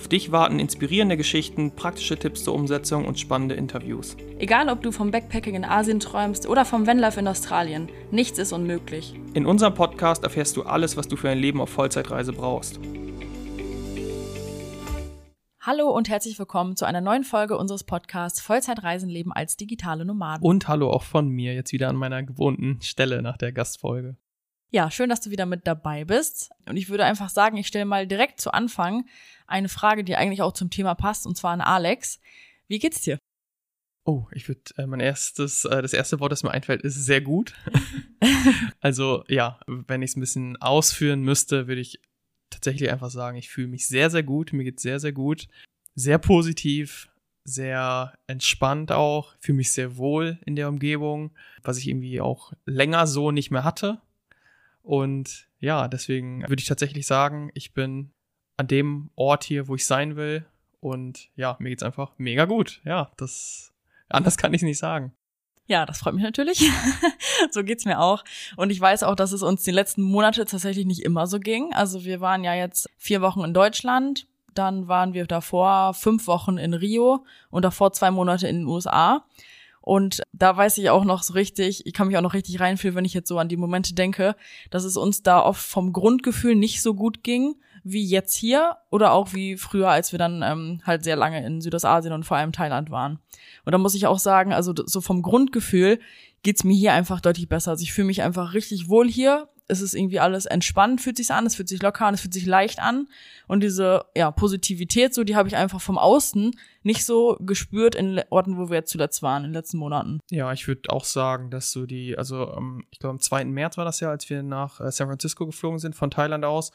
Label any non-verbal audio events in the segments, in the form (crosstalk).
Auf dich warten inspirierende Geschichten, praktische Tipps zur Umsetzung und spannende Interviews. Egal, ob du vom Backpacking in Asien träumst oder vom Vanlife in Australien, nichts ist unmöglich. In unserem Podcast erfährst du alles, was du für ein Leben auf Vollzeitreise brauchst. Hallo und herzlich willkommen zu einer neuen Folge unseres Podcasts Vollzeitreisen leben als digitale Nomaden. Und hallo auch von mir, jetzt wieder an meiner gewohnten Stelle nach der Gastfolge. Ja, schön, dass du wieder mit dabei bist. Und ich würde einfach sagen, ich stelle mal direkt zu Anfang eine Frage, die eigentlich auch zum Thema passt, und zwar an Alex. Wie geht's dir? Oh, ich würde, äh, mein erstes, äh, das erste Wort, das mir einfällt, ist sehr gut. (laughs) also ja, wenn ich es ein bisschen ausführen müsste, würde ich tatsächlich einfach sagen, ich fühle mich sehr, sehr gut, mir geht's sehr, sehr gut, sehr positiv, sehr entspannt auch, fühle mich sehr wohl in der Umgebung, was ich irgendwie auch länger so nicht mehr hatte. Und ja, deswegen würde ich tatsächlich sagen, ich bin an dem Ort hier, wo ich sein will. Und ja, mir geht's einfach mega gut. Ja, das anders kann ich nicht sagen. Ja, das freut mich natürlich. (laughs) so geht's mir auch. Und ich weiß auch, dass es uns die letzten Monate tatsächlich nicht immer so ging. Also wir waren ja jetzt vier Wochen in Deutschland, dann waren wir davor fünf Wochen in Rio und davor zwei Monate in den USA. Und da weiß ich auch noch so richtig, ich kann mich auch noch richtig reinfühlen, wenn ich jetzt so an die Momente denke, dass es uns da oft vom Grundgefühl nicht so gut ging wie jetzt hier oder auch wie früher, als wir dann ähm, halt sehr lange in Südostasien und vor allem Thailand waren. Und da muss ich auch sagen, also so vom Grundgefühl geht's mir hier einfach deutlich besser. Also ich fühle mich einfach richtig wohl hier. Es ist irgendwie alles entspannt, fühlt sich an, es fühlt sich locker an, es fühlt sich leicht an. Und diese ja, Positivität, so, die habe ich einfach vom Außen nicht so gespürt in Orten, wo wir jetzt zuletzt waren, in den letzten Monaten. Ja, ich würde auch sagen, dass so die, also ähm, ich glaube am 2. März war das ja, als wir nach äh, San Francisco geflogen sind, von Thailand aus.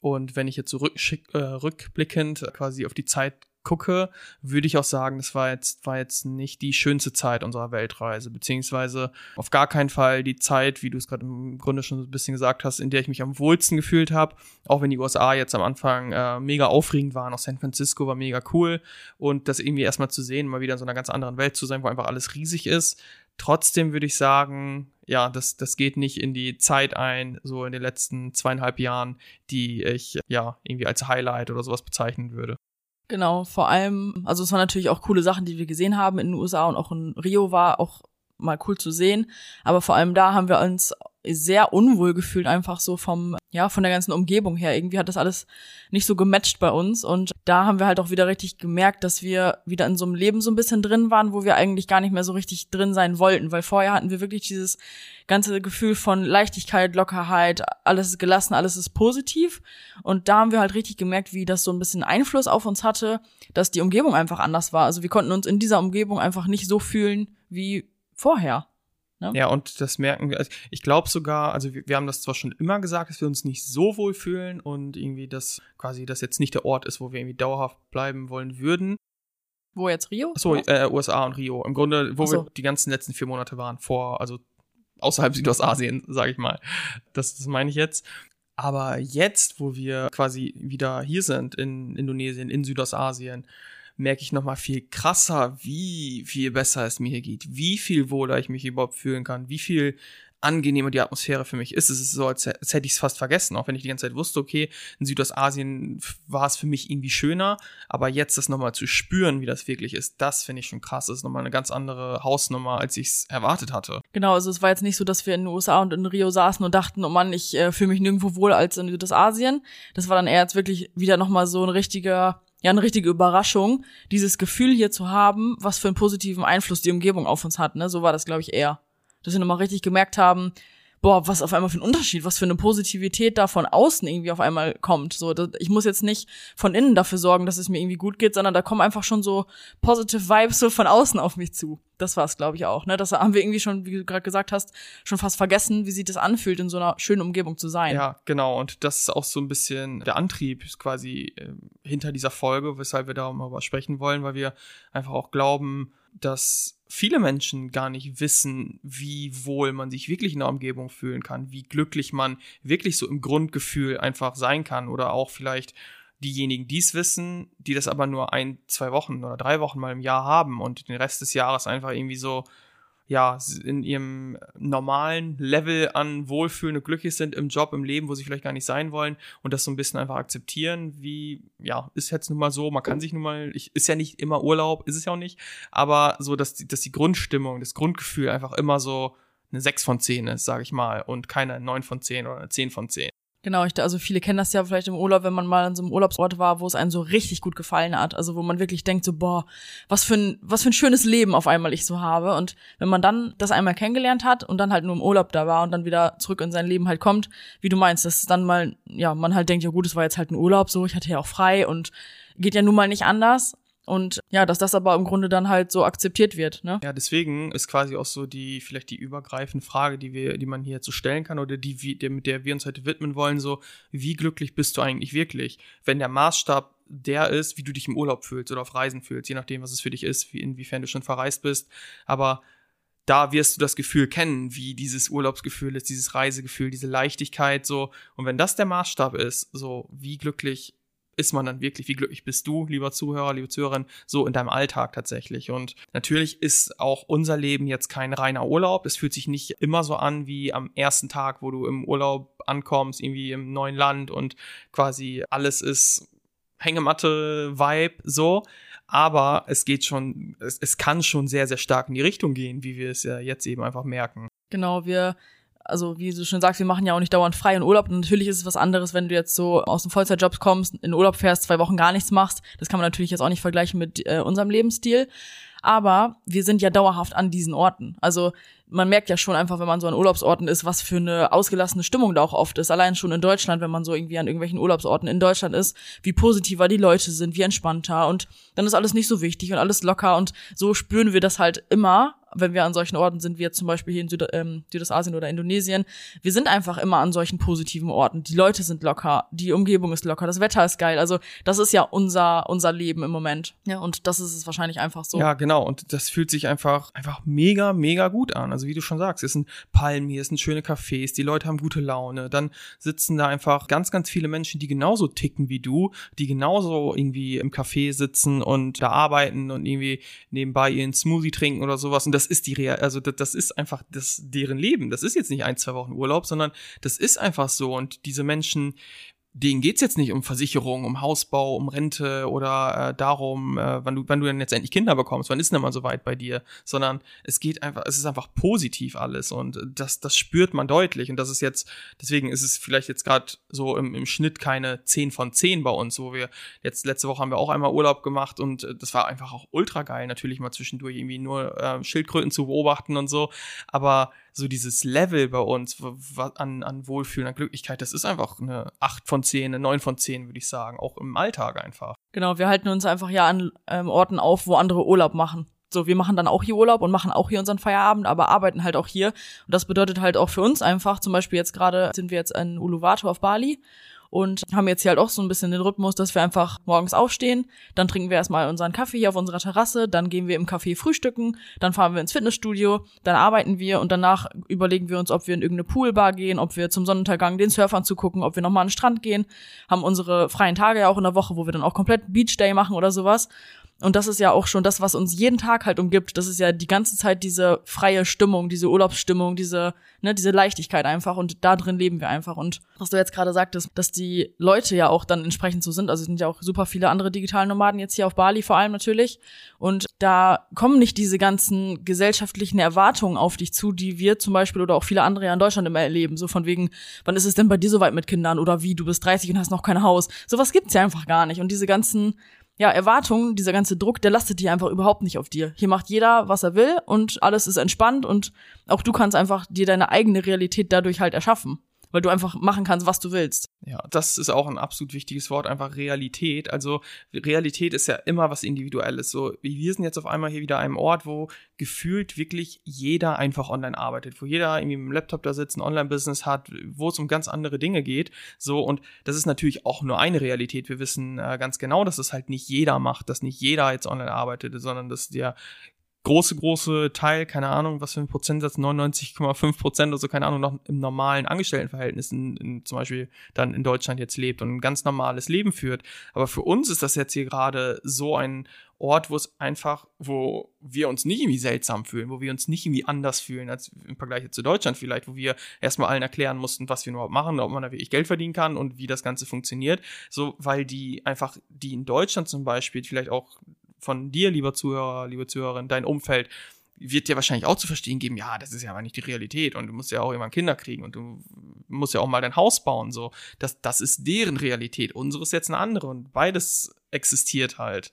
Und wenn ich jetzt so rückschick, äh, rückblickend quasi auf die Zeit gucke, würde ich auch sagen, das war jetzt, war jetzt nicht die schönste Zeit unserer Weltreise, beziehungsweise auf gar keinen Fall die Zeit, wie du es gerade im Grunde schon ein bisschen gesagt hast, in der ich mich am wohlsten gefühlt habe, auch wenn die USA jetzt am Anfang äh, mega aufregend waren, auch San Francisco war mega cool und das irgendwie erstmal zu sehen, mal wieder in so einer ganz anderen Welt zu sein, wo einfach alles riesig ist. Trotzdem würde ich sagen, ja, das, das geht nicht in die Zeit ein, so in den letzten zweieinhalb Jahren, die ich ja irgendwie als Highlight oder sowas bezeichnen würde. Genau, vor allem, also es waren natürlich auch coole Sachen, die wir gesehen haben in den USA und auch in Rio war auch mal cool zu sehen. Aber vor allem da haben wir uns sehr unwohl gefühlt, einfach so vom, ja, von der ganzen Umgebung her. Irgendwie hat das alles nicht so gematcht bei uns. Und da haben wir halt auch wieder richtig gemerkt, dass wir wieder in so einem Leben so ein bisschen drin waren, wo wir eigentlich gar nicht mehr so richtig drin sein wollten. Weil vorher hatten wir wirklich dieses ganze Gefühl von Leichtigkeit, Lockerheit, alles ist gelassen, alles ist positiv. Und da haben wir halt richtig gemerkt, wie das so ein bisschen Einfluss auf uns hatte, dass die Umgebung einfach anders war. Also wir konnten uns in dieser Umgebung einfach nicht so fühlen wie vorher. Ne? Ja, und das merken wir. Also ich glaube sogar, also wir, wir, haben das zwar schon immer gesagt, dass wir uns nicht so wohl fühlen und irgendwie, dass quasi das jetzt nicht der Ort ist, wo wir irgendwie dauerhaft bleiben wollen würden. Wo jetzt Rio? Achso, äh, USA und Rio. Im Grunde, wo so. wir die ganzen letzten vier Monate waren, vor, also außerhalb Südostasien, (laughs) sage ich mal. Das, das meine ich jetzt. Aber jetzt, wo wir quasi wieder hier sind in Indonesien, in Südostasien, merke ich nochmal viel krasser, wie viel besser es mir hier geht, wie viel wohler ich mich überhaupt fühlen kann, wie viel angenehmer die Atmosphäre für mich ist. Es ist so, als, als hätte ich es fast vergessen, auch wenn ich die ganze Zeit wusste, okay, in Südostasien war es für mich irgendwie schöner, aber jetzt das nochmal zu spüren, wie das wirklich ist, das finde ich schon krass. Das ist nochmal eine ganz andere Hausnummer, als ich es erwartet hatte. Genau, also es war jetzt nicht so, dass wir in den USA und in Rio saßen und dachten, oh Mann, ich äh, fühle mich nirgendwo wohl als in Südostasien. Das war dann eher jetzt wirklich wieder nochmal so ein richtiger ja eine richtige Überraschung, dieses Gefühl hier zu haben, was für einen positiven Einfluss die Umgebung auf uns hat. Ne? So war das, glaube ich, eher. Dass wir nochmal richtig gemerkt haben, boah, was auf einmal für ein Unterschied, was für eine Positivität da von außen irgendwie auf einmal kommt. So, ich muss jetzt nicht von innen dafür sorgen, dass es mir irgendwie gut geht, sondern da kommen einfach schon so positive Vibes so von außen auf mich zu. Das war es, glaube ich, auch. Ne? Das haben wir irgendwie schon, wie du gerade gesagt hast, schon fast vergessen, wie sich das anfühlt, in so einer schönen Umgebung zu sein. Ja, genau. Und das ist auch so ein bisschen der Antrieb quasi äh, hinter dieser Folge, weshalb wir darüber sprechen wollen, weil wir einfach auch glauben, dass viele Menschen gar nicht wissen, wie wohl man sich wirklich in der Umgebung fühlen kann, wie glücklich man wirklich so im Grundgefühl einfach sein kann oder auch vielleicht diejenigen, die es wissen, die das aber nur ein, zwei Wochen oder drei Wochen mal im Jahr haben und den Rest des Jahres einfach irgendwie so ja, in ihrem normalen Level an Wohlfühlen und glücklich sind im Job, im Leben, wo sie vielleicht gar nicht sein wollen und das so ein bisschen einfach akzeptieren, wie, ja, ist jetzt nun mal so, man kann sich nun mal, ich, ist ja nicht immer Urlaub, ist es ja auch nicht, aber so, dass die, dass die Grundstimmung, das Grundgefühl einfach immer so eine 6 von 10 ist, sage ich mal, und keine 9 von 10 oder eine 10 von 10. Genau, ich, also viele kennen das ja vielleicht im Urlaub, wenn man mal an so einem Urlaubsort war, wo es einem so richtig gut gefallen hat. Also wo man wirklich denkt so, boah, was für ein, was für ein schönes Leben auf einmal ich so habe. Und wenn man dann das einmal kennengelernt hat und dann halt nur im Urlaub da war und dann wieder zurück in sein Leben halt kommt, wie du meinst, dass dann mal, ja, man halt denkt, ja gut, es war jetzt halt ein Urlaub, so, ich hatte ja auch frei und geht ja nun mal nicht anders. Und ja, dass das aber im Grunde dann halt so akzeptiert wird, ne? Ja, deswegen ist quasi auch so die, vielleicht die übergreifende Frage, die wir, die man hier jetzt so stellen kann oder die, wie, mit der wir uns heute widmen wollen, so, wie glücklich bist du eigentlich wirklich? Wenn der Maßstab der ist, wie du dich im Urlaub fühlst oder auf Reisen fühlst, je nachdem, was es für dich ist, wie, inwiefern du schon verreist bist. Aber da wirst du das Gefühl kennen, wie dieses Urlaubsgefühl ist, dieses Reisegefühl, diese Leichtigkeit, so. Und wenn das der Maßstab ist, so, wie glücklich ist man dann wirklich, wie glücklich bist du, lieber Zuhörer, liebe Zuhörerin, so in deinem Alltag tatsächlich. Und natürlich ist auch unser Leben jetzt kein reiner Urlaub. Es fühlt sich nicht immer so an wie am ersten Tag, wo du im Urlaub ankommst, irgendwie im neuen Land und quasi alles ist Hängematte-Vibe, so. Aber es geht schon, es, es kann schon sehr, sehr stark in die Richtung gehen, wie wir es ja jetzt eben einfach merken. Genau, wir also wie du schon sagst, wir machen ja auch nicht dauernd frei und Urlaub. Und natürlich ist es was anderes, wenn du jetzt so aus dem Vollzeitjob kommst, in Urlaub fährst, zwei Wochen gar nichts machst. Das kann man natürlich jetzt auch nicht vergleichen mit äh, unserem Lebensstil. Aber wir sind ja dauerhaft an diesen Orten. Also man merkt ja schon einfach, wenn man so an Urlaubsorten ist, was für eine ausgelassene Stimmung da auch oft ist. Allein schon in Deutschland, wenn man so irgendwie an irgendwelchen Urlaubsorten in Deutschland ist, wie positiver die Leute sind, wie entspannter und dann ist alles nicht so wichtig und alles locker und so spüren wir das halt immer wenn wir an solchen Orten sind, wie jetzt zum Beispiel hier in Süd ähm, Südostasien oder Indonesien, wir sind einfach immer an solchen positiven Orten. Die Leute sind locker, die Umgebung ist locker, das Wetter ist geil. Also das ist ja unser unser Leben im Moment. Ja, und das ist es wahrscheinlich einfach so. Ja, genau. Und das fühlt sich einfach einfach mega mega gut an. Also wie du schon sagst, es sind Palmen hier, es sind schöne Cafés, die Leute haben gute Laune. Dann sitzen da einfach ganz ganz viele Menschen, die genauso ticken wie du, die genauso irgendwie im Café sitzen und da arbeiten und irgendwie nebenbei ihren Smoothie trinken oder sowas. Und das das ist die Real, also das, das ist einfach das, deren Leben. Das ist jetzt nicht ein, zwei Wochen Urlaub, sondern das ist einfach so. Und diese Menschen denen geht's jetzt nicht um Versicherung, um Hausbau, um Rente oder äh, darum, äh, wann du, wann du dann jetzt endlich Kinder bekommst, wann ist denn mal so weit bei dir, sondern es geht einfach, es ist einfach positiv alles und das, das spürt man deutlich und das ist jetzt, deswegen ist es vielleicht jetzt gerade so im, im Schnitt keine 10 von 10 bei uns, wo wir jetzt letzte Woche haben wir auch einmal Urlaub gemacht und äh, das war einfach auch ultra geil, natürlich mal zwischendurch irgendwie nur äh, Schildkröten zu beobachten und so, aber so dieses Level bei uns an, an Wohlfühlen, an Glücklichkeit, das ist einfach eine 8 von 10, eine 9 von 10, würde ich sagen, auch im Alltag einfach. Genau, wir halten uns einfach ja an ähm, Orten auf, wo andere Urlaub machen. So, wir machen dann auch hier Urlaub und machen auch hier unseren Feierabend, aber arbeiten halt auch hier. Und das bedeutet halt auch für uns einfach, zum Beispiel jetzt gerade sind wir jetzt in Uluwatu auf Bali und haben jetzt hier halt auch so ein bisschen den Rhythmus, dass wir einfach morgens aufstehen, dann trinken wir erstmal unseren Kaffee hier auf unserer Terrasse, dann gehen wir im Café frühstücken, dann fahren wir ins Fitnessstudio, dann arbeiten wir und danach überlegen wir uns, ob wir in irgendeine Poolbar gehen, ob wir zum Sonnenuntergang den Surfern zugucken, ob wir nochmal an den Strand gehen, haben unsere freien Tage ja auch in der Woche, wo wir dann auch komplett Beach Day machen oder sowas. Und das ist ja auch schon das, was uns jeden Tag halt umgibt. Das ist ja die ganze Zeit diese freie Stimmung, diese Urlaubsstimmung, diese, ne, diese Leichtigkeit einfach. Und da drin leben wir einfach. Und was du jetzt gerade sagtest, dass die Leute ja auch dann entsprechend so sind. Also es sind ja auch super viele andere digitale Nomaden jetzt hier auf Bali vor allem natürlich. Und da kommen nicht diese ganzen gesellschaftlichen Erwartungen auf dich zu, die wir zum Beispiel oder auch viele andere ja in Deutschland immer erleben. So von wegen, wann ist es denn bei dir so weit mit Kindern? Oder wie, du bist 30 und hast noch kein Haus. Sowas gibt's ja einfach gar nicht. Und diese ganzen ja, Erwartungen, dieser ganze Druck, der lastet dir einfach überhaupt nicht auf dir. Hier macht jeder, was er will und alles ist entspannt und auch du kannst einfach dir deine eigene Realität dadurch halt erschaffen weil du einfach machen kannst, was du willst. Ja, das ist auch ein absolut wichtiges Wort, einfach Realität. Also Realität ist ja immer was Individuelles. So, wir sind jetzt auf einmal hier wieder an einem Ort, wo gefühlt wirklich jeder einfach online arbeitet, wo jeder irgendwie mit dem Laptop da sitzt, ein Online-Business hat, wo es um ganz andere Dinge geht. So, und das ist natürlich auch nur eine Realität. Wir wissen äh, ganz genau, dass es halt nicht jeder macht, dass nicht jeder jetzt online arbeitet, sondern dass der große, große Teil, keine Ahnung, was für ein Prozentsatz, 99,5 Prozent oder so, keine Ahnung, noch im normalen Angestelltenverhältnis in, in, zum Beispiel dann in Deutschland jetzt lebt und ein ganz normales Leben führt. Aber für uns ist das jetzt hier gerade so ein Ort, wo es einfach, wo wir uns nicht irgendwie seltsam fühlen, wo wir uns nicht irgendwie anders fühlen als im Vergleich zu Deutschland vielleicht, wo wir erstmal allen erklären mussten, was wir überhaupt machen, ob man da wirklich Geld verdienen kann und wie das Ganze funktioniert. So, weil die einfach, die in Deutschland zum Beispiel vielleicht auch von dir, lieber Zuhörer, liebe Zuhörerin, dein Umfeld, wird dir wahrscheinlich auch zu verstehen geben, ja, das ist ja aber nicht die Realität und du musst ja auch immer Kinder kriegen und du musst ja auch mal dein Haus bauen, so. Das, das ist deren Realität. Unsere ist jetzt eine andere und beides existiert halt.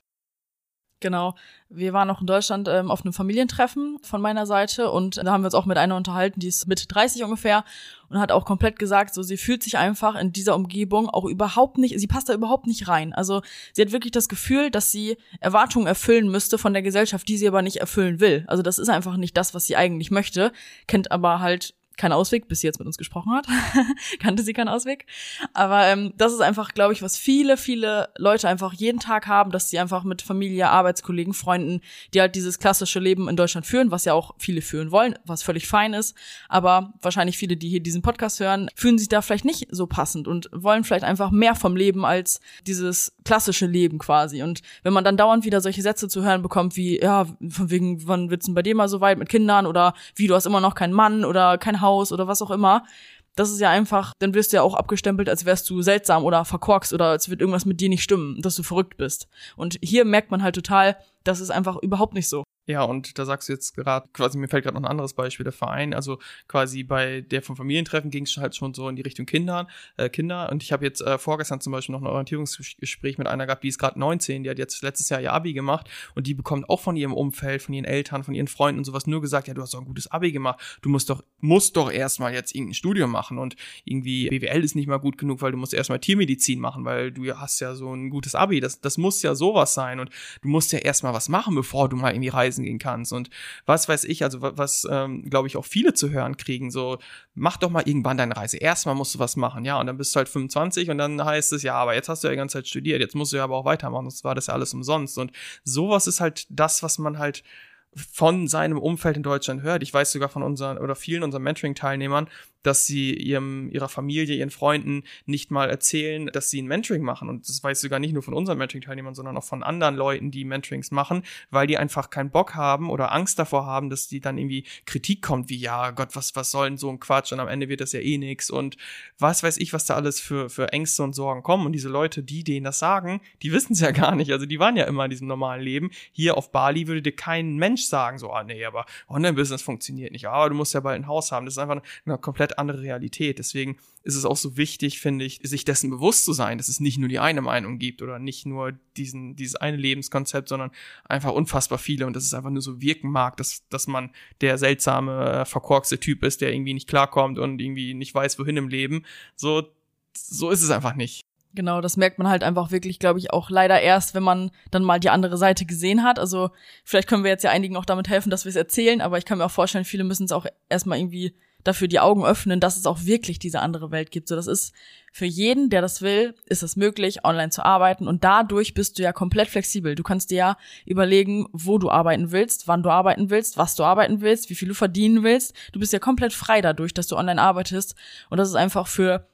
Genau. Wir waren auch in Deutschland ähm, auf einem Familientreffen von meiner Seite und da haben wir uns auch mit einer unterhalten, die ist mit 30 ungefähr und hat auch komplett gesagt, so sie fühlt sich einfach in dieser Umgebung auch überhaupt nicht, sie passt da überhaupt nicht rein. Also sie hat wirklich das Gefühl, dass sie Erwartungen erfüllen müsste von der Gesellschaft, die sie aber nicht erfüllen will. Also das ist einfach nicht das, was sie eigentlich möchte, kennt aber halt keinen Ausweg, bis sie jetzt mit uns gesprochen hat. (laughs) Kannte sie keinen Ausweg. Aber ähm, das ist einfach, glaube ich, was viele, viele Leute einfach jeden Tag haben, dass sie einfach mit Familie, Arbeitskollegen, Freunden, die halt dieses klassische Leben in Deutschland führen, was ja auch viele führen wollen, was völlig fein ist. Aber wahrscheinlich viele, die hier diesen Podcast hören, fühlen sich da vielleicht nicht so passend und wollen vielleicht einfach mehr vom Leben als dieses klassische Leben quasi. Und wenn man dann dauernd wieder solche Sätze zu hören bekommt, wie, ja, von wegen, wann wird's denn bei dir mal so weit mit Kindern oder wie, du hast immer noch keinen Mann oder kein Haus, Haus oder was auch immer. Das ist ja einfach, dann wirst du ja auch abgestempelt, als wärst du seltsam oder verkorkst oder als wird irgendwas mit dir nicht stimmen, dass du verrückt bist. Und hier merkt man halt total, das ist einfach überhaupt nicht so. Ja, und da sagst du jetzt gerade, quasi, mir fällt gerade noch ein anderes Beispiel, der Verein. Also quasi bei der vom Familientreffen ging es halt schon so in die Richtung Kinder. Äh, Kinder. Und ich habe jetzt äh, vorgestern zum Beispiel noch ein Orientierungsgespräch mit einer gehabt, die ist gerade 19, die hat jetzt letztes Jahr ihr Abi gemacht und die bekommt auch von ihrem Umfeld, von ihren Eltern, von ihren Freunden und sowas nur gesagt, ja, du hast doch ein gutes Abi gemacht, du musst doch, musst doch erstmal jetzt irgendein Studium machen und irgendwie BWL ist nicht mal gut genug, weil du musst erstmal Tiermedizin machen, weil du hast ja so ein gutes Abi. Das, das muss ja sowas sein und du musst ja erstmal was machen, bevor du mal in die Reisen reisen gehen kannst und was weiß ich, also was, ähm, glaube ich, auch viele zu hören kriegen, so, mach doch mal irgendwann deine Reise. Erstmal musst du was machen, ja, und dann bist du halt 25 und dann heißt es, ja, aber jetzt hast du ja die ganze Zeit studiert, jetzt musst du ja aber auch weitermachen, sonst war das ja alles umsonst und sowas ist halt das, was man halt von seinem Umfeld in Deutschland hört. Ich weiß sogar von unseren oder vielen unseren Mentoring-Teilnehmern, dass sie ihrem, ihrer Familie, ihren Freunden nicht mal erzählen, dass sie ein Mentoring machen. Und das weiß sogar nicht nur von unseren Mentoring-Teilnehmern, sondern auch von anderen Leuten, die Mentorings machen, weil die einfach keinen Bock haben oder Angst davor haben, dass die dann irgendwie Kritik kommt, wie, ja, Gott, was, was soll denn so ein Quatsch? Und am Ende wird das ja eh nix. Und was weiß ich, was da alles für, für Ängste und Sorgen kommen. Und diese Leute, die denen das sagen, die wissen es ja (laughs) gar nicht. Also die waren ja immer in diesem normalen Leben. Hier auf Bali würde dir kein Mensch sagen, so, ah, nee, aber Online-Business funktioniert nicht. Aber du musst ja bald ein Haus haben. Das ist einfach eine komplett andere Realität. Deswegen ist es auch so wichtig, finde ich, sich dessen bewusst zu sein, dass es nicht nur die eine Meinung gibt oder nicht nur diesen, dieses eine Lebenskonzept, sondern einfach unfassbar viele und dass es einfach nur so wirken mag, dass, dass man der seltsame, äh, verkorkste Typ ist, der irgendwie nicht klarkommt und irgendwie nicht weiß, wohin im Leben. So, so ist es einfach nicht. Genau, das merkt man halt einfach wirklich, glaube ich, auch leider erst, wenn man dann mal die andere Seite gesehen hat. Also vielleicht können wir jetzt ja einigen auch damit helfen, dass wir es erzählen, aber ich kann mir auch vorstellen, viele müssen es auch erstmal irgendwie dafür die Augen öffnen, dass es auch wirklich diese andere Welt gibt. So, das ist für jeden, der das will, ist es möglich, online zu arbeiten und dadurch bist du ja komplett flexibel. Du kannst dir ja überlegen, wo du arbeiten willst, wann du arbeiten willst, was du arbeiten willst, wie viel du verdienen willst. Du bist ja komplett frei dadurch, dass du online arbeitest und das ist einfach für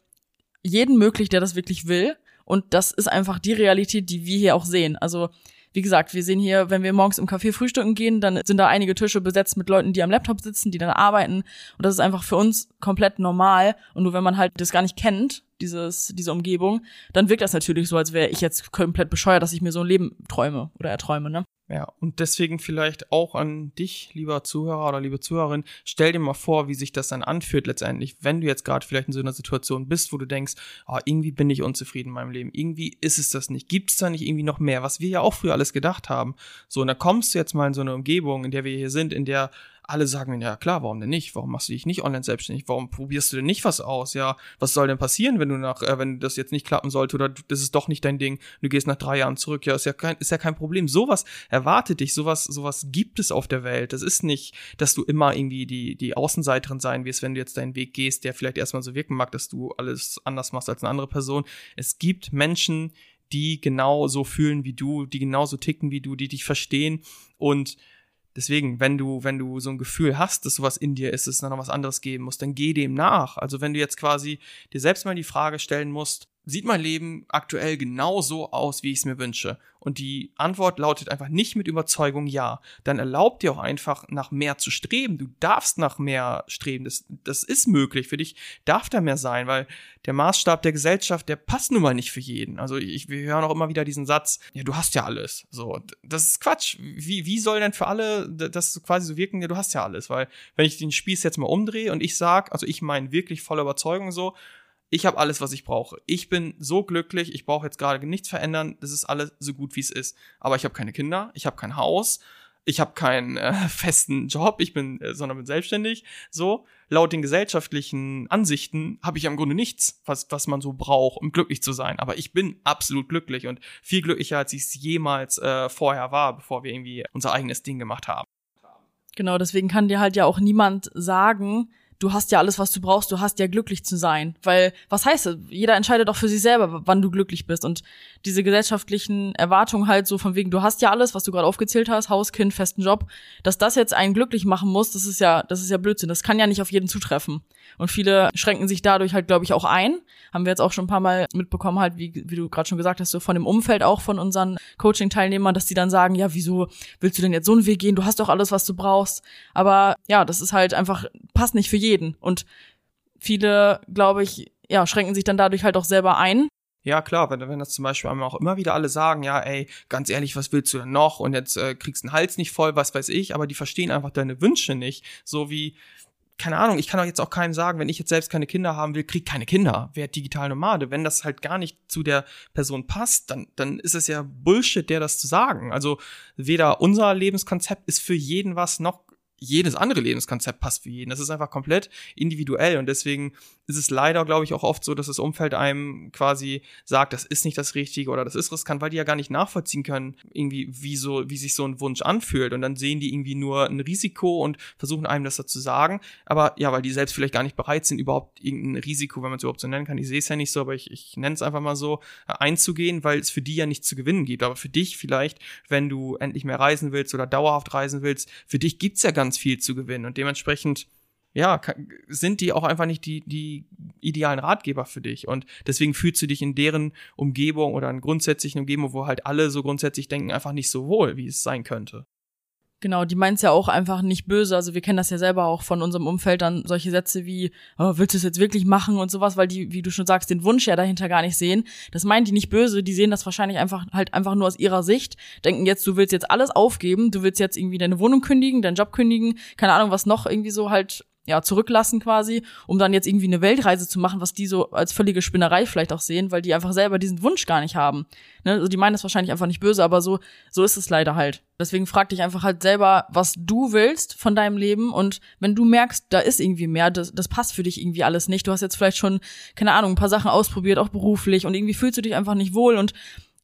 jeden möglich, der das wirklich will und das ist einfach die Realität, die wir hier auch sehen. Also wie gesagt, wir sehen hier, wenn wir morgens im Café frühstücken gehen, dann sind da einige Tische besetzt mit Leuten, die am Laptop sitzen, die dann arbeiten. Und das ist einfach für uns komplett normal. Und nur wenn man halt das gar nicht kennt, dieses, diese Umgebung, dann wirkt das natürlich so, als wäre ich jetzt komplett bescheuert, dass ich mir so ein Leben träume oder erträume, ne? Ja, und deswegen vielleicht auch an dich, lieber Zuhörer oder liebe Zuhörerin, stell dir mal vor, wie sich das dann anfühlt letztendlich, wenn du jetzt gerade vielleicht in so einer Situation bist, wo du denkst, oh, irgendwie bin ich unzufrieden in meinem Leben, irgendwie ist es das nicht, gibt es da nicht irgendwie noch mehr, was wir ja auch früher alles gedacht haben. So, und da kommst du jetzt mal in so eine Umgebung, in der wir hier sind, in der alle sagen, ja klar, warum denn nicht? Warum machst du dich nicht online selbstständig? Warum probierst du denn nicht was aus? Ja, was soll denn passieren, wenn du nach, äh, wenn das jetzt nicht klappen sollte oder das ist doch nicht dein Ding, du gehst nach drei Jahren zurück? Ja, ist ja kein, ist ja kein Problem. Sowas erwartet dich, sowas, sowas gibt es auf der Welt. Das ist nicht, dass du immer irgendwie die, die Außenseiterin sein wirst, wenn du jetzt deinen Weg gehst, der vielleicht erstmal so wirken mag, dass du alles anders machst als eine andere Person. Es gibt Menschen, die genau so fühlen wie du, die genauso ticken wie du, die dich verstehen und Deswegen, wenn du, wenn du so ein Gefühl hast, dass sowas in dir ist, dass es noch was anderes geben muss, dann geh dem nach. Also wenn du jetzt quasi dir selbst mal die Frage stellen musst, sieht mein Leben aktuell genau so aus, wie ich es mir wünsche? Und die Antwort lautet einfach nicht mit Überzeugung ja. Dann erlaubt dir auch einfach nach mehr zu streben. Du darfst nach mehr streben. Das, das ist möglich. Für dich darf da mehr sein, weil der Maßstab der Gesellschaft, der passt nun mal nicht für jeden. Also ich, wir hören auch immer wieder diesen Satz, ja, du hast ja alles. So, das ist Quatsch. Wie, wie soll denn für alle das quasi so wirken, ja, du hast ja alles? Weil wenn ich den Spieß jetzt mal umdrehe und ich sag, also ich meine wirklich voller Überzeugung so, ich habe alles, was ich brauche. Ich bin so glücklich, ich brauche jetzt gerade nichts verändern, das ist alles so gut, wie es ist. Aber ich habe keine Kinder, ich habe kein Haus, ich habe keinen äh, (laughs) festen Job, ich bin, äh, sondern bin selbstständig. So, laut den gesellschaftlichen Ansichten habe ich im Grunde nichts, was, was man so braucht, um glücklich zu sein. Aber ich bin absolut glücklich und viel glücklicher, als ich es jemals äh, vorher war, bevor wir irgendwie unser eigenes Ding gemacht haben. Genau, deswegen kann dir halt ja auch niemand sagen, du hast ja alles, was du brauchst, du hast ja glücklich zu sein. Weil, was heißt das? Jeder entscheidet doch für sich selber, wann du glücklich bist. Und diese gesellschaftlichen Erwartungen halt so von wegen, du hast ja alles, was du gerade aufgezählt hast, Haus, Kind, festen Job, dass das jetzt einen glücklich machen muss, das ist ja, das ist ja Blödsinn. Das kann ja nicht auf jeden zutreffen. Und viele schränken sich dadurch halt, glaube ich, auch ein. Haben wir jetzt auch schon ein paar Mal mitbekommen, halt, wie, wie du gerade schon gesagt hast, so von dem Umfeld auch von unseren Coaching-Teilnehmern, dass die dann sagen, ja, wieso willst du denn jetzt so einen Weg gehen? Du hast doch alles, was du brauchst. Aber ja, das ist halt einfach, passt nicht für jeden. Und viele, glaube ich, ja, schränken sich dann dadurch halt auch selber ein. Ja, klar, wenn, wenn das zum Beispiel auch immer wieder alle sagen, ja, ey, ganz ehrlich, was willst du denn noch? Und jetzt äh, kriegst du den Hals nicht voll, was weiß ich, aber die verstehen einfach deine Wünsche nicht. So wie, keine Ahnung, ich kann doch jetzt auch keinem sagen, wenn ich jetzt selbst keine Kinder haben will, krieg keine Kinder, wer digital Nomade. Wenn das halt gar nicht zu der Person passt, dann, dann ist es ja Bullshit, der das zu sagen. Also weder unser Lebenskonzept ist für jeden was, noch jedes andere Lebenskonzept passt für jeden. Das ist einfach komplett individuell und deswegen ist es leider, glaube ich, auch oft so, dass das Umfeld einem quasi sagt, das ist nicht das Richtige oder das ist riskant, weil die ja gar nicht nachvollziehen können, irgendwie, wie so, wie sich so ein Wunsch anfühlt. Und dann sehen die irgendwie nur ein Risiko und versuchen einem das dazu sagen. Aber ja, weil die selbst vielleicht gar nicht bereit sind, überhaupt irgendein Risiko, wenn man es überhaupt so nennen kann. Ich sehe es ja nicht so, aber ich, ich nenne es einfach mal so, äh, einzugehen, weil es für die ja nichts zu gewinnen gibt. Aber für dich vielleicht, wenn du endlich mehr reisen willst oder dauerhaft reisen willst, für dich gibt's ja ganz viel zu gewinnen. Und dementsprechend ja, sind die auch einfach nicht die, die idealen Ratgeber für dich. Und deswegen fühlst du dich in deren Umgebung oder in grundsätzlichen Umgebung, wo halt alle so grundsätzlich denken, einfach nicht so wohl, wie es sein könnte. Genau, die meint's ja auch einfach nicht böse. Also wir kennen das ja selber auch von unserem Umfeld dann solche Sätze wie, oh, willst du es jetzt wirklich machen und sowas, weil die, wie du schon sagst, den Wunsch ja dahinter gar nicht sehen. Das meinen die nicht böse, die sehen das wahrscheinlich einfach halt einfach nur aus ihrer Sicht, denken jetzt, du willst jetzt alles aufgeben, du willst jetzt irgendwie deine Wohnung kündigen, deinen Job kündigen, keine Ahnung, was noch irgendwie so halt ja, zurücklassen quasi, um dann jetzt irgendwie eine Weltreise zu machen, was die so als völlige Spinnerei vielleicht auch sehen, weil die einfach selber diesen Wunsch gar nicht haben. Ne? Also die meinen das wahrscheinlich einfach nicht böse, aber so, so ist es leider halt. Deswegen frag dich einfach halt selber, was du willst von deinem Leben und wenn du merkst, da ist irgendwie mehr, das, das passt für dich irgendwie alles nicht. Du hast jetzt vielleicht schon, keine Ahnung, ein paar Sachen ausprobiert, auch beruflich und irgendwie fühlst du dich einfach nicht wohl und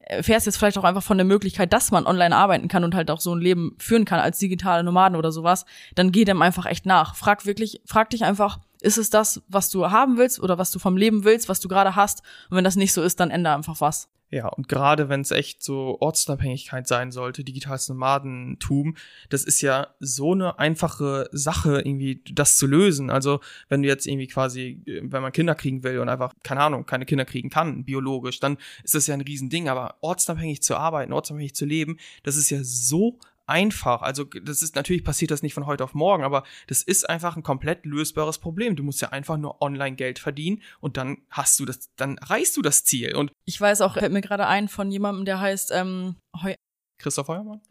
erfährst jetzt vielleicht auch einfach von der Möglichkeit, dass man online arbeiten kann und halt auch so ein Leben führen kann als digitale Nomaden oder sowas, dann geh dem einfach echt nach. Frag wirklich, frag dich einfach, ist es das, was du haben willst oder was du vom Leben willst, was du gerade hast? Und wenn das nicht so ist, dann ändere einfach was. Ja, und gerade wenn es echt so Ortsunabhängigkeit sein sollte, digitales Nomadentum, das ist ja so eine einfache Sache, irgendwie das zu lösen. Also, wenn du jetzt irgendwie quasi, wenn man Kinder kriegen will und einfach, keine Ahnung, keine Kinder kriegen kann, biologisch, dann ist das ja ein Riesending. Aber ortsunabhängig zu arbeiten, ortsunabhängig zu leben, das ist ja so einfach. Also das ist natürlich passiert das nicht von heute auf morgen, aber das ist einfach ein komplett lösbares Problem. Du musst ja einfach nur online Geld verdienen und dann hast du das, dann erreichst du das Ziel. Und ich weiß auch, fällt mir gerade ein von jemandem, der heißt ähm, Heu Christoph Heuermann.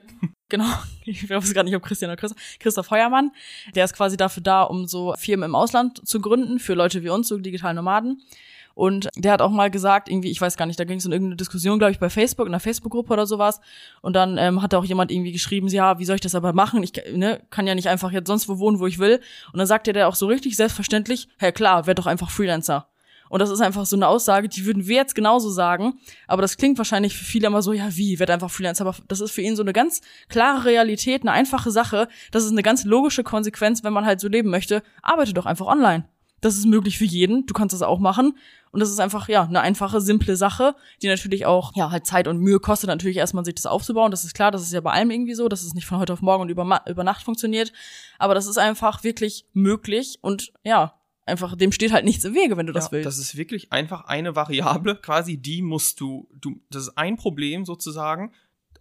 Genau, (laughs) ich weiß gerade nicht, ob Christian oder Christoph. Christoph Heuermann, der ist quasi dafür da, um so Firmen im Ausland zu gründen für Leute wie uns, so digitalen Nomaden. Und der hat auch mal gesagt, irgendwie, ich weiß gar nicht, da ging es in irgendeine Diskussion, glaube ich, bei Facebook, in einer Facebook-Gruppe oder sowas. Und dann ähm, hat auch jemand irgendwie geschrieben, ja, wie soll ich das aber machen? Ich ne, kann ja nicht einfach jetzt sonst wo wohnen, wo ich will. Und dann sagte der auch so richtig selbstverständlich, hey klar, werd doch einfach Freelancer. Und das ist einfach so eine Aussage, die würden wir jetzt genauso sagen. Aber das klingt wahrscheinlich für viele immer so, ja, wie, werd einfach Freelancer. Aber das ist für ihn so eine ganz klare Realität, eine einfache Sache. Das ist eine ganz logische Konsequenz, wenn man halt so leben möchte. Arbeite doch einfach online Das ist möglich für jeden. Du kannst das auch machen. Und das ist einfach, ja, eine einfache, simple Sache, die natürlich auch, ja, halt Zeit und Mühe kostet, natürlich erstmal sich das aufzubauen. Das ist klar, das ist ja bei allem irgendwie so, dass es nicht von heute auf morgen und über, über Nacht funktioniert. Aber das ist einfach wirklich möglich und ja, einfach, dem steht halt nichts im Wege, wenn du das ja, willst. Das ist wirklich einfach eine Variable, (laughs) quasi, die musst du, du, das ist ein Problem sozusagen,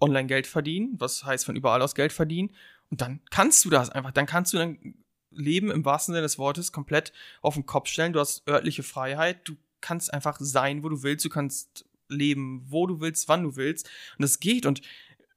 online Geld verdienen, was heißt von überall aus Geld verdienen. Und dann kannst du das einfach, dann kannst du dein Leben im wahrsten Sinne des Wortes komplett auf den Kopf stellen. Du hast örtliche Freiheit, du kannst einfach sein, wo du willst, du kannst leben, wo du willst, wann du willst. Und das geht und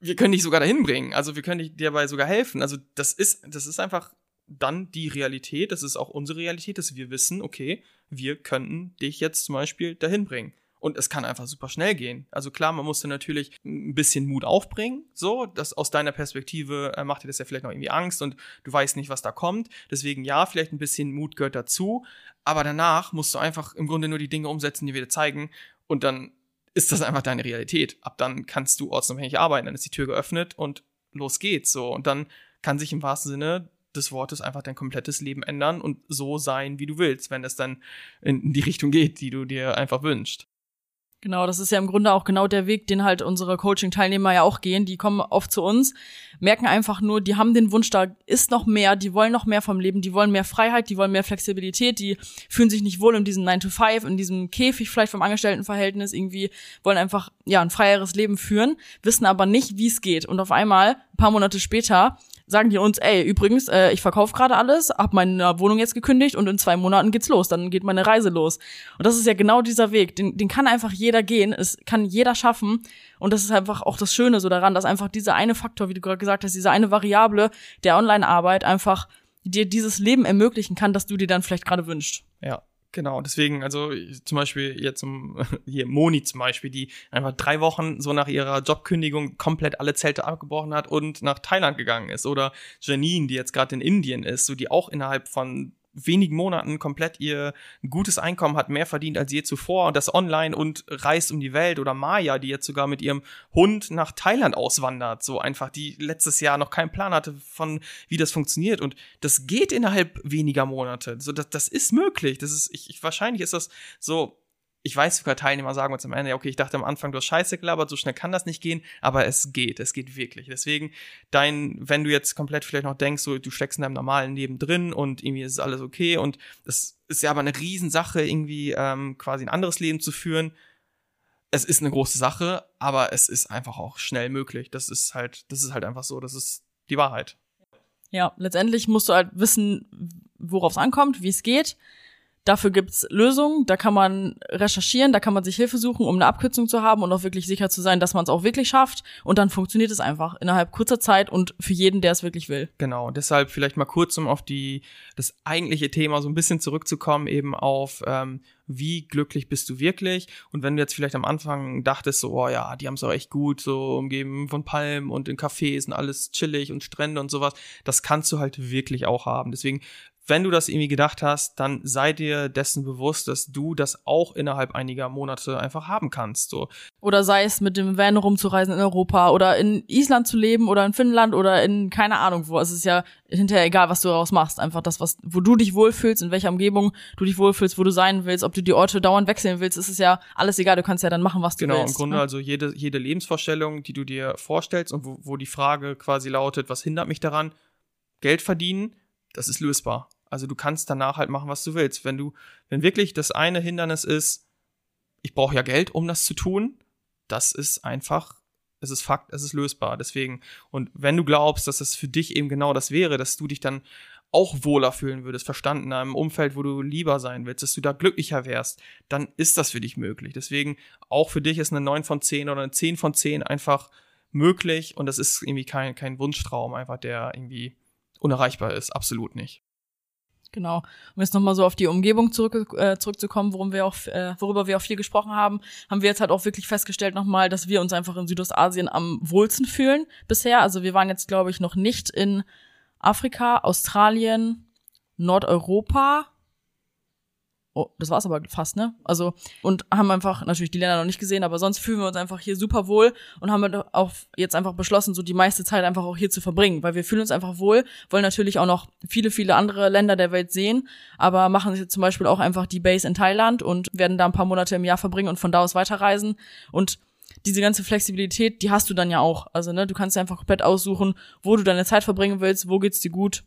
wir können dich sogar dahin bringen. Also wir können dir dabei sogar helfen. Also das ist, das ist einfach dann die Realität. Das ist auch unsere Realität, dass wir wissen, okay, wir könnten dich jetzt zum Beispiel dahin bringen. Und es kann einfach super schnell gehen. Also klar, man musste natürlich ein bisschen Mut aufbringen. So, das aus deiner Perspektive äh, macht dir das ja vielleicht noch irgendwie Angst und du weißt nicht, was da kommt. Deswegen ja, vielleicht ein bisschen Mut gehört dazu. Aber danach musst du einfach im Grunde nur die Dinge umsetzen, die wir dir zeigen. Und dann ist das einfach deine Realität. Ab dann kannst du ortsunabhängig arbeiten. Dann ist die Tür geöffnet und los geht's. So. Und dann kann sich im wahrsten Sinne des Wortes einfach dein komplettes Leben ändern und so sein, wie du willst, wenn es dann in die Richtung geht, die du dir einfach wünschst. Genau, das ist ja im Grunde auch genau der Weg, den halt unsere Coaching-Teilnehmer ja auch gehen. Die kommen oft zu uns, merken einfach nur, die haben den Wunsch, da ist noch mehr, die wollen noch mehr vom Leben, die wollen mehr Freiheit, die wollen mehr Flexibilität, die fühlen sich nicht wohl in diesem 9 to 5, in diesem Käfig vielleicht vom Angestelltenverhältnis, irgendwie wollen einfach, ja, ein freieres Leben führen, wissen aber nicht, wie es geht. Und auf einmal, ein paar Monate später, sagen die uns, ey, übrigens, äh, ich verkaufe gerade alles, hab meine Wohnung jetzt gekündigt und in zwei Monaten geht's los, dann geht meine Reise los. Und das ist ja genau dieser Weg, den, den kann einfach jeder gehen, es kann jeder schaffen. Und das ist einfach auch das Schöne so daran, dass einfach dieser eine Faktor, wie du gerade gesagt hast, diese eine Variable der Online-Arbeit einfach dir dieses Leben ermöglichen kann, das du dir dann vielleicht gerade wünschst. Ja, Genau, deswegen, also zum Beispiel jetzt um (laughs) hier Moni zum Beispiel, die einfach drei Wochen so nach ihrer Jobkündigung komplett alle Zelte abgebrochen hat und nach Thailand gegangen ist. Oder Janine, die jetzt gerade in Indien ist, so die auch innerhalb von wenigen Monaten komplett ihr gutes Einkommen hat, mehr verdient als je zuvor. Und das online und reist um die Welt oder Maya, die jetzt sogar mit ihrem Hund nach Thailand auswandert, so einfach, die letztes Jahr noch keinen Plan hatte von, wie das funktioniert. Und das geht innerhalb weniger Monate, so das, das ist möglich, das ist, ich, ich wahrscheinlich ist das so ich weiß sogar Teilnehmer sagen uns am Ende, okay, ich dachte am Anfang, du hast Scheiße gelabert, so schnell kann das nicht gehen, aber es geht, es geht wirklich. Deswegen, dein, wenn du jetzt komplett vielleicht noch denkst, so, du steckst in deinem normalen Leben drin und irgendwie ist alles okay und das ist ja aber eine Riesensache, irgendwie ähm, quasi ein anderes Leben zu führen. Es ist eine große Sache, aber es ist einfach auch schnell möglich. Das ist halt, das ist halt einfach so, das ist die Wahrheit. Ja, letztendlich musst du halt wissen, worauf es ankommt, wie es geht Dafür gibt's Lösungen, da kann man recherchieren, da kann man sich Hilfe suchen, um eine Abkürzung zu haben und auch wirklich sicher zu sein, dass man es auch wirklich schafft. Und dann funktioniert es einfach innerhalb kurzer Zeit und für jeden, der es wirklich will. Genau, deshalb vielleicht mal kurz, um auf die das eigentliche Thema so ein bisschen zurückzukommen, eben auf ähm, wie glücklich bist du wirklich? Und wenn du jetzt vielleicht am Anfang dachtest, so, oh ja, die haben es auch echt gut, so umgeben von Palmen und in Cafés und alles chillig und Strände und sowas, das kannst du halt wirklich auch haben. Deswegen wenn du das irgendwie gedacht hast, dann sei dir dessen bewusst, dass du das auch innerhalb einiger Monate einfach haben kannst. So. Oder sei es mit dem Van rumzureisen in Europa oder in Island zu leben oder in Finnland oder in keine Ahnung wo. Es ist ja hinterher egal, was du daraus machst. Einfach das, was, wo du dich wohlfühlst, in welcher Umgebung du dich wohlfühlst, wo du sein willst, ob du die Orte dauernd wechseln willst, ist es ja alles egal. Du kannst ja dann machen, was du genau, willst. Genau, im Grunde ne? also jede, jede Lebensvorstellung, die du dir vorstellst und wo, wo die Frage quasi lautet, was hindert mich daran? Geld verdienen, das ist lösbar. Also du kannst danach halt machen, was du willst. Wenn du, wenn wirklich das eine Hindernis ist, ich brauche ja Geld, um das zu tun, das ist einfach, es ist Fakt, es ist lösbar. Deswegen, und wenn du glaubst, dass es für dich eben genau das wäre, dass du dich dann auch wohler fühlen würdest, verstanden, in einem Umfeld, wo du lieber sein willst, dass du da glücklicher wärst, dann ist das für dich möglich. Deswegen, auch für dich ist eine 9 von 10 oder eine 10 von 10 einfach möglich und das ist irgendwie kein, kein Wunschtraum, einfach der irgendwie unerreichbar ist. Absolut nicht. Genau. Um jetzt nochmal so auf die Umgebung zurück, äh, zurückzukommen, worum wir auch, äh, worüber wir auch viel gesprochen haben, haben wir jetzt halt auch wirklich festgestellt nochmal, dass wir uns einfach in Südostasien am wohlsten fühlen bisher. Also wir waren jetzt, glaube ich, noch nicht in Afrika, Australien, Nordeuropa Oh, das war's aber fast, ne? Also, und haben einfach natürlich die Länder noch nicht gesehen, aber sonst fühlen wir uns einfach hier super wohl und haben auch jetzt einfach beschlossen, so die meiste Zeit einfach auch hier zu verbringen, weil wir fühlen uns einfach wohl, wollen natürlich auch noch viele, viele andere Länder der Welt sehen, aber machen jetzt zum Beispiel auch einfach die Base in Thailand und werden da ein paar Monate im Jahr verbringen und von da aus weiterreisen und diese ganze Flexibilität, die hast du dann ja auch. Also, ne, du kannst dir einfach komplett aussuchen, wo du deine Zeit verbringen willst, wo geht's dir gut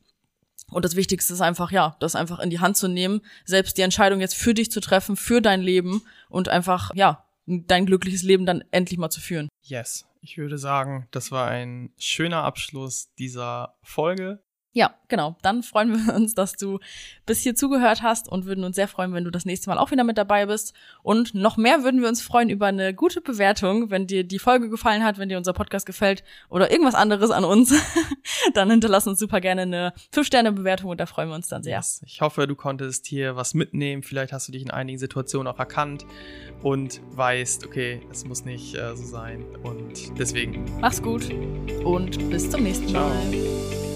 und das Wichtigste ist einfach, ja, das einfach in die Hand zu nehmen, selbst die Entscheidung jetzt für dich zu treffen, für dein Leben und einfach, ja, dein glückliches Leben dann endlich mal zu führen. Yes. Ich würde sagen, das war ein schöner Abschluss dieser Folge. Ja, genau. Dann freuen wir uns, dass du bis hier zugehört hast und würden uns sehr freuen, wenn du das nächste Mal auch wieder mit dabei bist. Und noch mehr würden wir uns freuen über eine gute Bewertung, wenn dir die Folge gefallen hat, wenn dir unser Podcast gefällt oder irgendwas anderes an uns. (laughs) dann hinterlass uns super gerne eine 5-Sterne-Bewertung und da freuen wir uns dann sehr. Ich hoffe, du konntest hier was mitnehmen. Vielleicht hast du dich in einigen Situationen auch erkannt und weißt, okay, es muss nicht äh, so sein. Und deswegen. Mach's gut und bis zum nächsten Ciao. Mal.